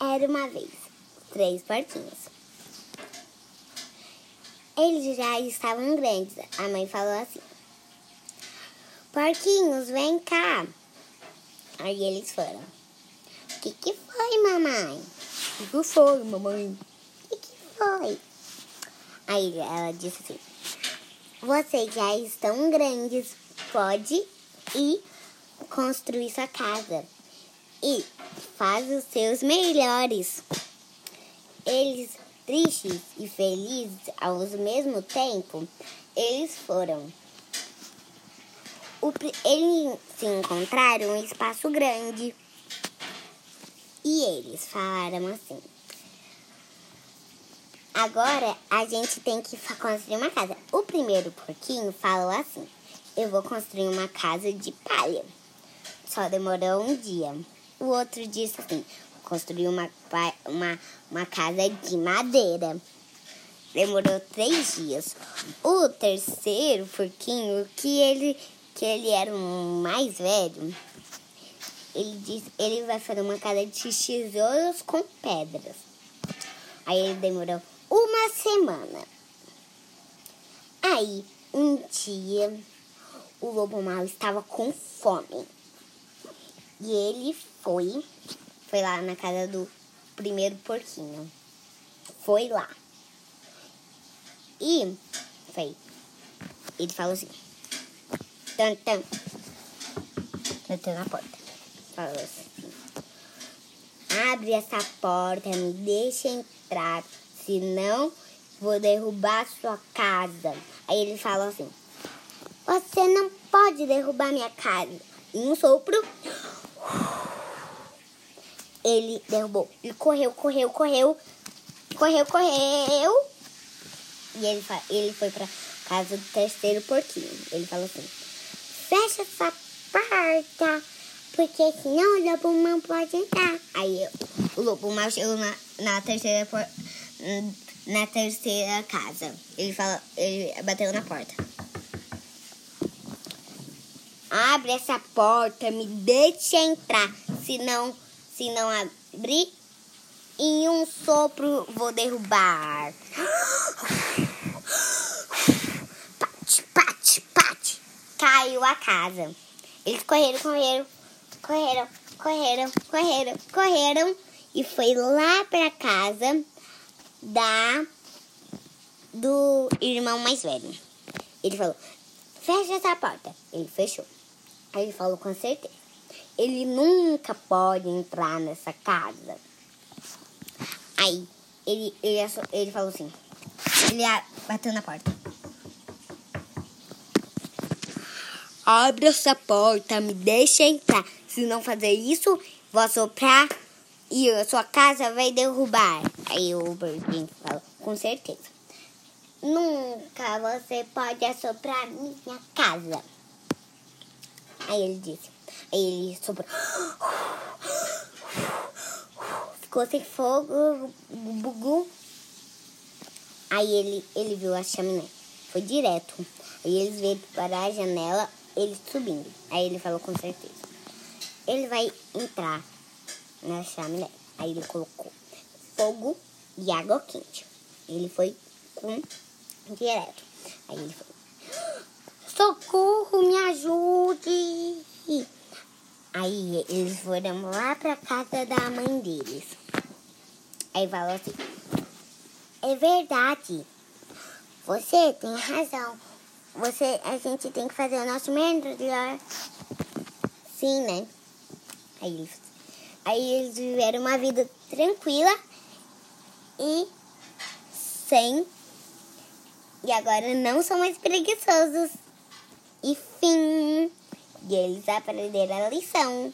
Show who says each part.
Speaker 1: Era uma vez três porquinhos. Eles já estavam grandes. A mãe falou assim: Porquinhos, vem cá. Aí eles foram. O que, que foi, mamãe?
Speaker 2: O que foi, mamãe?
Speaker 1: O que, que foi? Aí ela disse assim: Vocês já estão grandes, pode ir construir sua casa e faz os seus melhores. Eles, tristes e felizes ao mesmo tempo, eles foram. O, eles se encontraram em um espaço grande e eles falaram assim: Agora a gente tem que construir uma casa. O primeiro porquinho falou assim: Eu vou construir uma casa de palha. Só demorou um dia. O outro disse assim: construiu uma, uma, uma casa de madeira. Demorou três dias. O terceiro porquinho, que ele, que ele era o mais velho, ele disse ele vai fazer uma casa de tesouros com pedras. Aí ele demorou uma semana. Aí, um dia, o lobo mau estava com fome. E ele foi, foi lá na casa do primeiro porquinho. Foi lá. E foi. Ele falou assim. Tan, tan. Bateu na porta. Falou assim. Abre essa porta, me deixa entrar. Senão vou derrubar sua casa. Aí ele falou assim. Você não pode derrubar minha casa. E um sopro ele derrubou. Ele correu, correu, correu, correu, correu. E ele, ele foi pra casa do terceiro porquinho. Ele falou assim: fecha essa porta, porque senão o lobo mal pode entrar. Aí o lobo mal chegou na, na terceira na terceira casa. Ele falou, ele bateu na porta. Abre essa porta, me deixe entrar, senão se não abrir, em um sopro vou derrubar. Pate, pate, pate. Caiu a casa. Eles correram, correram, correram, correram, correram, correram e foi lá para casa da do irmão mais velho. Ele falou: "Fecha essa porta". Ele fechou. Aí ele falou com certeza ele nunca pode entrar nessa casa. Aí, ele, ele, ele falou assim, ele bateu na porta. Abre essa porta, me deixa entrar. Se não fazer isso, vou soprar e a sua casa vai derrubar. Aí o Birdinho falou, com certeza. Nunca você pode assoprar minha casa. Aí ele disse, Aí ele soprou. Ficou sem fogo, bugou. Aí ele, ele viu a chaminé. Foi direto. Aí eles veio para a janela, ele subindo. Aí ele falou com certeza. Ele vai entrar na chaminé. Aí ele colocou fogo e água quente. Ele foi com direto. Aí ele foi. Socorro, me ajude! Aí eles foram lá pra casa da mãe deles. Aí falou assim: É verdade. Você tem razão. Você, a gente tem que fazer o nosso melhor. Sim, né? Aí eles, aí eles viveram uma vida tranquila e sem. E agora não são mais preguiçosos. E fim. E eles aprenderam a lição.